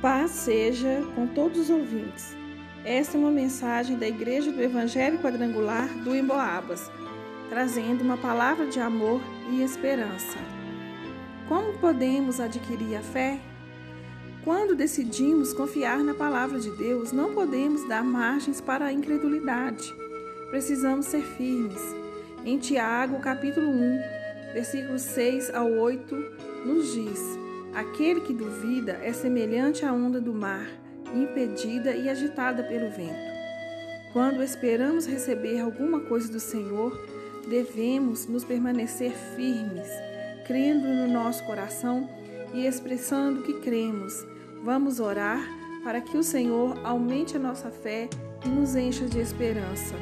Paz seja com todos os ouvintes. Esta é uma mensagem da Igreja do Evangelho Quadrangular do Emboabas, trazendo uma palavra de amor e esperança. Como podemos adquirir a fé? Quando decidimos confiar na palavra de Deus, não podemos dar margens para a incredulidade. Precisamos ser firmes. Em Tiago, capítulo 1, versículos 6 ao 8, nos diz: Aquele que duvida é semelhante à onda do mar, impedida e agitada pelo vento. Quando esperamos receber alguma coisa do Senhor, devemos nos permanecer firmes, crendo no nosso coração e expressando que cremos. Vamos orar para que o Senhor aumente a nossa fé e nos encha de esperança.